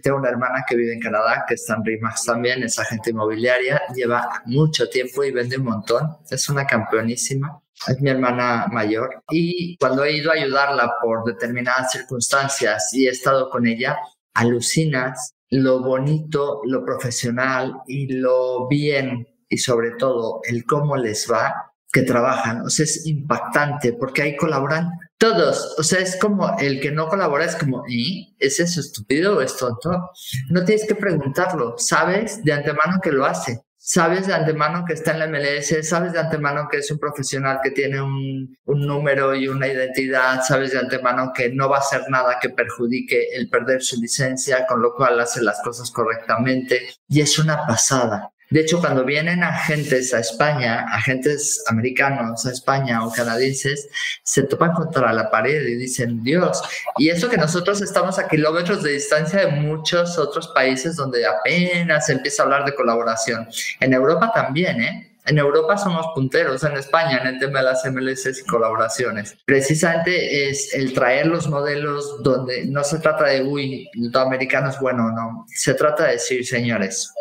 Tengo una hermana que vive en Canadá, que está en RIMAX también, es agente inmobiliaria, lleva mucho tiempo y vende un montón, es una campeonísima, es mi hermana mayor. Y cuando he ido a ayudarla por determinadas circunstancias y he estado con ella, alucinas lo bonito, lo profesional y lo bien y sobre todo el cómo les va que trabajan. O sea, es impactante porque ahí colaboran todos. O sea, es como el que no colabora es como, ¿y? ¿Es eso estúpido o es tonto? No tienes que preguntarlo. Sabes de antemano que lo hace. Sabes de antemano que está en la MLS, sabes de antemano que es un profesional que tiene un, un número y una identidad, sabes de antemano que no va a hacer nada que perjudique el perder su licencia, con lo cual hace las cosas correctamente. Y es una pasada. De hecho, cuando vienen agentes a España, agentes americanos a España o canadienses, se topan contra la pared y dicen, Dios, y eso que nosotros estamos a kilómetros de distancia de muchos otros países donde apenas empieza a hablar de colaboración. En Europa también, ¿eh? En Europa somos punteros, en España, en el tema de las MLS y colaboraciones. Precisamente es el traer los modelos donde no se trata de, uy, lo americano es bueno o no. Se trata de decir, señores,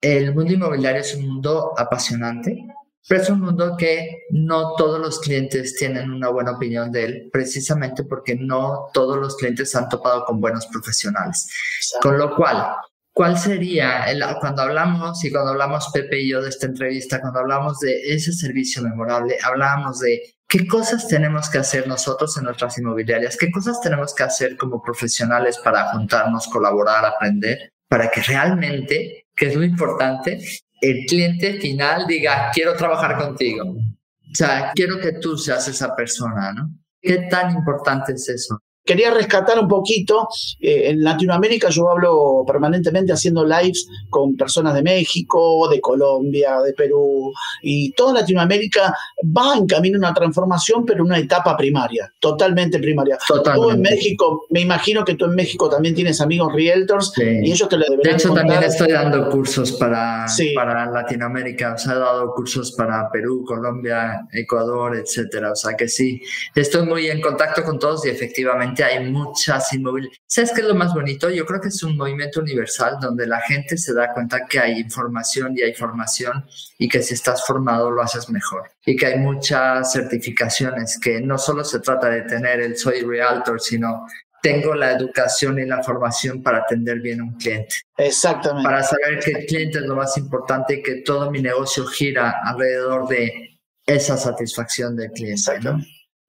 el mundo inmobiliario es un mundo apasionante, pero es un mundo que no todos los clientes tienen una buena opinión de él, precisamente porque no todos los clientes han topado con buenos profesionales. Con lo cual, ¿cuál sería, el, cuando hablamos y cuando hablamos Pepe y yo de esta entrevista, cuando hablamos de ese servicio memorable, hablamos de qué cosas tenemos que hacer nosotros en nuestras inmobiliarias, qué cosas tenemos que hacer como profesionales para juntarnos, colaborar, aprender, para que realmente que es muy importante, el cliente final diga, quiero trabajar contigo. O sea, quiero que tú seas esa persona, ¿no? ¿Qué tan importante es eso? Quería rescatar un poquito. Eh, en Latinoamérica yo hablo permanentemente haciendo lives con personas de México, de Colombia, de Perú, y toda Latinoamérica va en camino a una transformación, pero en una etapa primaria, totalmente primaria. Tú en México, me imagino que tú en México también tienes amigos realtors y ellos te lo deberían De hecho, también estoy dando cursos para, para Latinoamérica, o sea, he dado cursos para Perú, Colombia, Ecuador, etcétera. O sea que sí, estoy muy en contacto con todos y efectivamente hay muchas inmobiliarias. ¿Sabes qué es lo más bonito? Yo creo que es un movimiento universal donde la gente se da cuenta que hay información y hay formación y que si estás formado lo haces mejor. Y que hay muchas certificaciones que no solo se trata de tener el soy realtor, sino tengo la educación y la formación para atender bien a un cliente. Exactamente. Para saber que el cliente es lo más importante y que todo mi negocio gira alrededor de esa satisfacción del cliente. ¿no?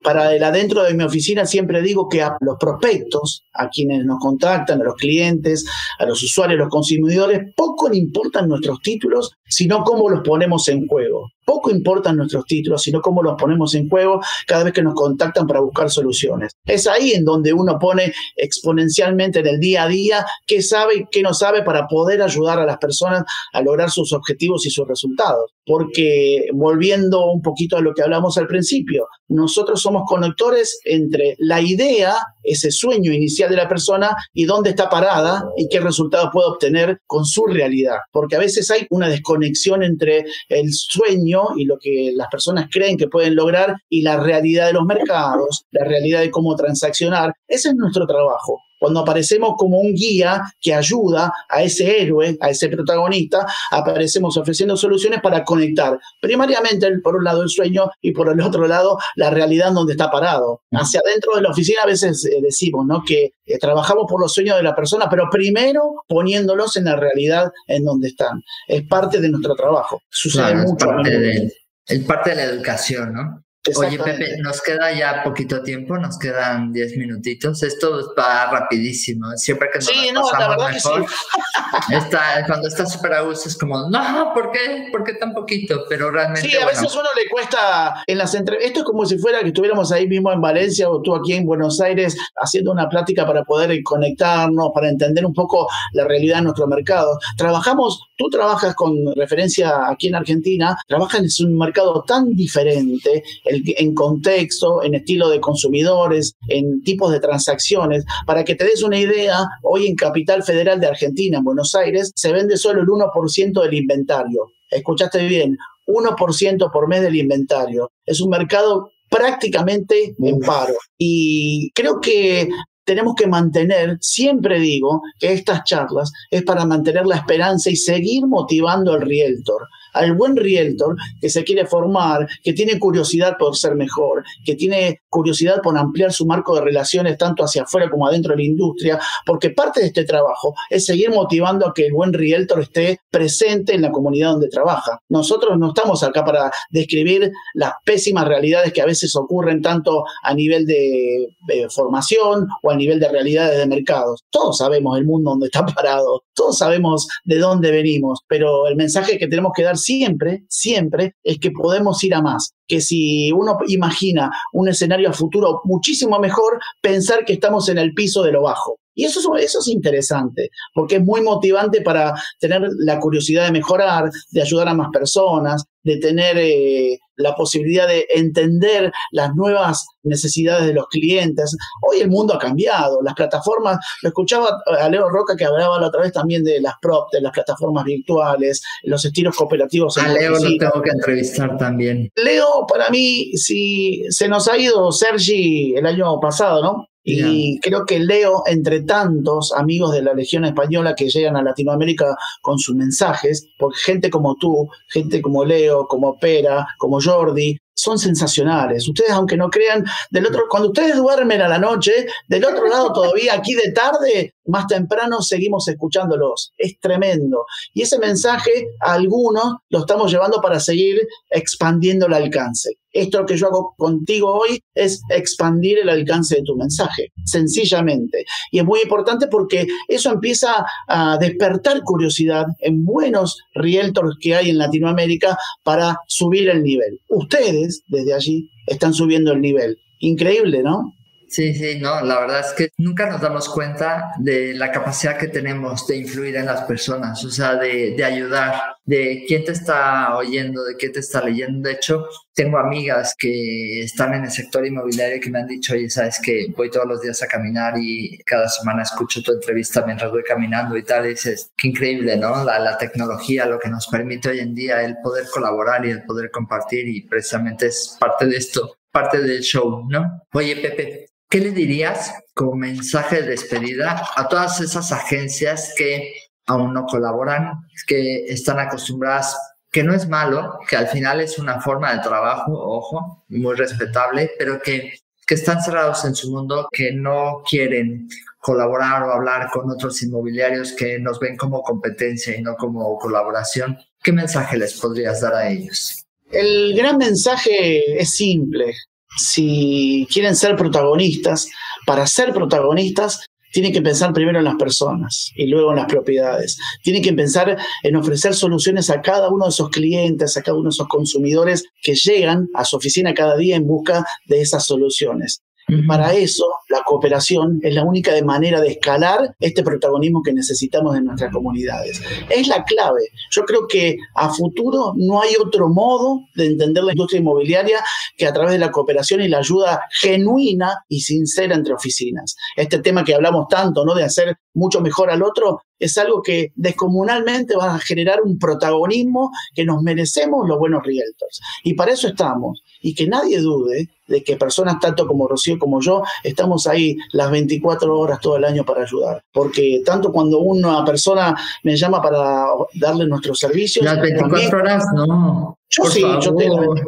Para el adentro de mi oficina siempre digo que a los prospectos, a quienes nos contactan, a los clientes, a los usuarios, a los consumidores, poco le importan nuestros títulos, sino cómo los ponemos en juego. Poco importan nuestros títulos, sino cómo los ponemos en juego cada vez que nos contactan para buscar soluciones. Es ahí en donde uno pone exponencialmente en el día a día qué sabe y qué no sabe para poder ayudar a las personas a lograr sus objetivos y sus resultados. Porque volviendo un poquito a lo que hablamos al principio, nosotros somos conectores entre la idea, ese sueño inicial de la persona y dónde está parada y qué resultados puede obtener con su realidad. Porque a veces hay una desconexión entre el sueño y lo que las personas creen que pueden lograr y la realidad de los mercados, la realidad de cómo transaccionar. Ese es nuestro trabajo. Cuando aparecemos como un guía que ayuda a ese héroe, a ese protagonista, aparecemos ofreciendo soluciones para conectar primariamente por un lado el sueño y por el otro lado la realidad donde está parado. Hacia adentro de la oficina a veces eh, decimos ¿no? que eh, trabajamos por los sueños de la persona, pero primero poniéndolos en la realidad en donde están. Es parte de nuestro trabajo. Sucede mucho. Es parte, de, es parte de la educación, ¿no? Oye, Pepe, nos queda ya poquito tiempo, nos quedan 10 minutitos. Esto va rapidísimo. Siempre que nos sí, no, la verdad mejor, sí. <laughs> cuando está súper a gusto es como, no, ¿por qué? ¿Por qué tan poquito? Pero realmente. Sí, a veces uno le cuesta en las entrevistas. Esto es como si fuera que estuviéramos ahí mismo en Valencia o tú aquí en Buenos Aires haciendo una plática para poder conectarnos, para entender un poco la realidad de nuestro mercado. Trabajamos, tú trabajas con referencia aquí en Argentina, trabajas en un mercado tan diferente en contexto, en estilo de consumidores, en tipos de transacciones. Para que te des una idea, hoy en Capital Federal de Argentina, en Buenos Aires, se vende solo el 1% del inventario. Escuchaste bien, 1% por mes del inventario. Es un mercado prácticamente en paro. Y creo que tenemos que mantener, siempre digo que estas charlas es para mantener la esperanza y seguir motivando al realtor al buen realtor que se quiere formar, que tiene curiosidad por ser mejor, que tiene curiosidad por ampliar su marco de relaciones tanto hacia afuera como adentro de la industria, porque parte de este trabajo es seguir motivando a que el buen realtor esté presente en la comunidad donde trabaja. Nosotros no estamos acá para describir las pésimas realidades que a veces ocurren tanto a nivel de, de formación o a nivel de realidades de mercados. Todos sabemos el mundo donde está parado, todos sabemos de dónde venimos, pero el mensaje que tenemos que dar siempre, siempre, es que podemos ir a más. Que si uno imagina un escenario a futuro muchísimo mejor, pensar que estamos en el piso de lo bajo. Y eso, eso es interesante, porque es muy motivante para tener la curiosidad de mejorar, de ayudar a más personas, de tener eh, la posibilidad de entender las nuevas necesidades de los clientes. Hoy el mundo ha cambiado, las plataformas, lo escuchaba a Leo Roca que hablaba la otra vez también de las prop, de las plataformas virtuales, los estilos cooperativos. A Leo lo tengo que entrevistar también. Leo, para mí, si se nos ha ido Sergi el año pasado, ¿no? Y creo que Leo, entre tantos amigos de la Legión Española que llegan a Latinoamérica con sus mensajes, porque gente como tú, gente como Leo, como Pera, como Jordi, son sensacionales. Ustedes, aunque no crean, del otro, cuando ustedes duermen a la noche, del otro lado todavía aquí de tarde, más temprano seguimos escuchándolos. Es tremendo. Y ese mensaje a algunos lo estamos llevando para seguir expandiendo el alcance. Esto que yo hago contigo hoy es expandir el alcance de tu mensaje, sencillamente. Y es muy importante porque eso empieza a despertar curiosidad en buenos realtors que hay en Latinoamérica para subir el nivel. Ustedes, desde allí, están subiendo el nivel. Increíble, ¿no? Sí, sí, no, la verdad es que nunca nos damos cuenta de la capacidad que tenemos de influir en las personas, o sea, de, de ayudar, de quién te está oyendo, de quién te está leyendo. De hecho, tengo amigas que están en el sector inmobiliario que me han dicho, oye, sabes que voy todos los días a caminar y cada semana escucho tu entrevista mientras voy caminando y tal. Y dices, qué increíble, ¿no? La, la tecnología, lo que nos permite hoy en día, el poder colaborar y el poder compartir y precisamente es parte de esto parte del show, ¿no? Oye, Pepe, ¿Qué le dirías como mensaje de despedida a todas esas agencias que aún no colaboran, que están acostumbradas, que no es malo, que al final es una forma de trabajo, ojo, muy respetable, pero que, que están cerrados en su mundo, que no quieren colaborar o hablar con otros inmobiliarios que nos ven como competencia y no como colaboración? ¿Qué mensaje les podrías dar a ellos? El gran mensaje es simple si quieren ser protagonistas, para ser protagonistas tienen que pensar primero en las personas y luego en las propiedades. Tienen que pensar en ofrecer soluciones a cada uno de esos clientes, a cada uno de esos consumidores que llegan a su oficina cada día en busca de esas soluciones. Para eso, la cooperación es la única manera de escalar este protagonismo que necesitamos en nuestras comunidades. Es la clave. Yo creo que a futuro no hay otro modo de entender la industria inmobiliaria que a través de la cooperación y la ayuda genuina y sincera entre oficinas. Este tema que hablamos tanto, ¿no? De hacer mucho mejor al otro, es algo que descomunalmente va a generar un protagonismo que nos merecemos los buenos realtors. Y para eso estamos. Y que nadie dude de que personas tanto como Rocío como yo estamos ahí las 24 horas todo el año para ayudar. Porque tanto cuando una persona me llama para darle nuestros servicios... Las 24 horas, no. Yo sí, yo tengo 24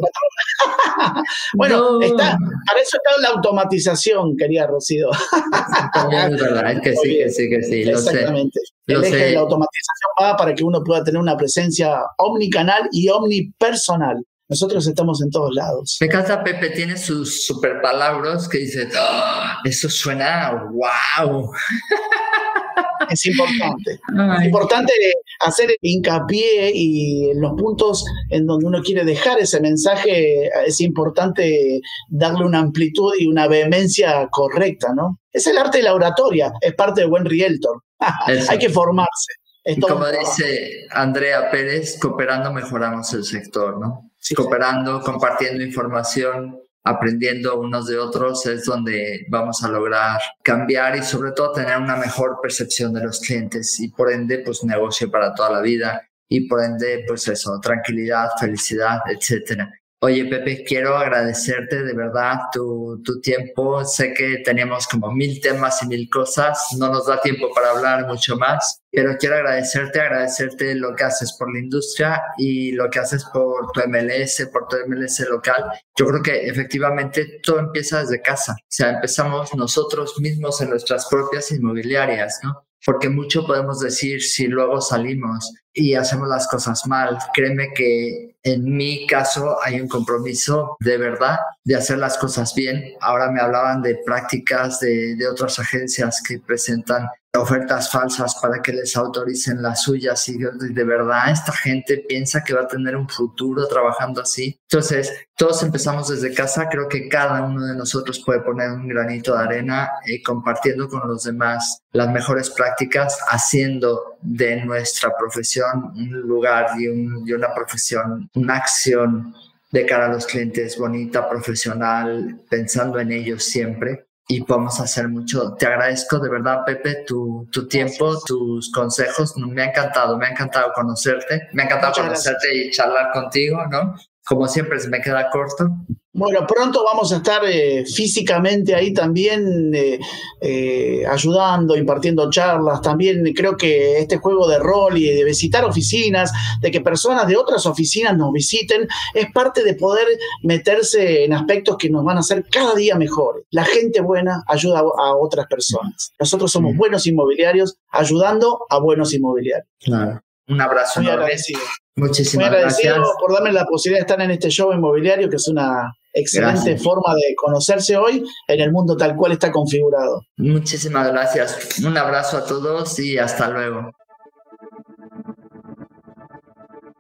<laughs> bueno, está, para eso está la automatización, quería Rocío. es verdad, es que sí, que sí, que sí. Exactamente. El eje de la automatización va para que uno pueda tener una presencia omnicanal y omnipersonal. Nosotros estamos en todos lados. Me encanta, Pepe, tiene sus super palabras que dice, ¡Ah! eso suena wow. <laughs> Es importante. Es importante hacer hincapié y en los puntos en donde uno quiere dejar ese mensaje, es importante darle una amplitud y una vehemencia correcta, ¿no? Es el arte de la oratoria, es parte de buen realtor. <laughs> Hay que formarse. como dice Andrea Pérez, cooperando mejoramos el sector, ¿no? cooperando, compartiendo información, aprendiendo unos de otros es donde vamos a lograr cambiar y sobre todo tener una mejor percepción de los clientes y por ende pues negocio para toda la vida y por ende pues eso, tranquilidad, felicidad, etcétera. Oye, Pepe, quiero agradecerte de verdad tu, tu, tiempo. Sé que tenemos como mil temas y mil cosas. No nos da tiempo para hablar mucho más, pero quiero agradecerte, agradecerte lo que haces por la industria y lo que haces por tu MLS, por tu MLS local. Yo creo que efectivamente todo empieza desde casa. O sea, empezamos nosotros mismos en nuestras propias inmobiliarias, ¿no? porque mucho podemos decir si luego salimos y hacemos las cosas mal. Créeme que en mi caso hay un compromiso de verdad de hacer las cosas bien. Ahora me hablaban de prácticas de, de otras agencias que presentan ofertas falsas para que les autoricen las suyas y de verdad esta gente piensa que va a tener un futuro trabajando así. Entonces, todos empezamos desde casa, creo que cada uno de nosotros puede poner un granito de arena y compartiendo con los demás las mejores prácticas, haciendo de nuestra profesión un lugar y, y una profesión, una acción de cara a los clientes bonita, profesional, pensando en ellos siempre y podemos hacer mucho. Te agradezco de verdad, Pepe, tu, tu tiempo, tus consejos. Me ha encantado, me ha encantado conocerte, me ha encantado conocerte y charlar contigo, ¿no? Como siempre, se me queda corto. Bueno, pronto vamos a estar eh, físicamente ahí también eh, eh, ayudando, impartiendo charlas. También creo que este juego de rol y de visitar oficinas, de que personas de otras oficinas nos visiten, es parte de poder meterse en aspectos que nos van a hacer cada día mejores. La gente buena ayuda a otras personas. Nosotros somos buenos inmobiliarios ayudando a buenos inmobiliarios. Claro. Un abrazo. Muy agradecido. Muchísimas Muy agradecido por darme la posibilidad de estar en este show inmobiliario, que es una excelente forma de conocerse hoy en el mundo tal cual está configurado. Muchísimas gracias. Un abrazo a todos y hasta luego.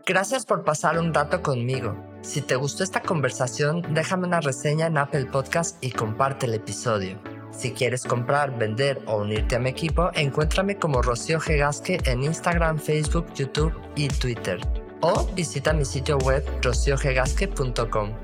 Gracias por pasar un rato conmigo. Si te gustó esta conversación, déjame una reseña en Apple Podcast y comparte el episodio. Si quieres comprar, vender o unirte a mi equipo, encuéntrame como Rocío Gegasque en Instagram, Facebook, YouTube y Twitter. O visita mi sitio web rociogegasque.com.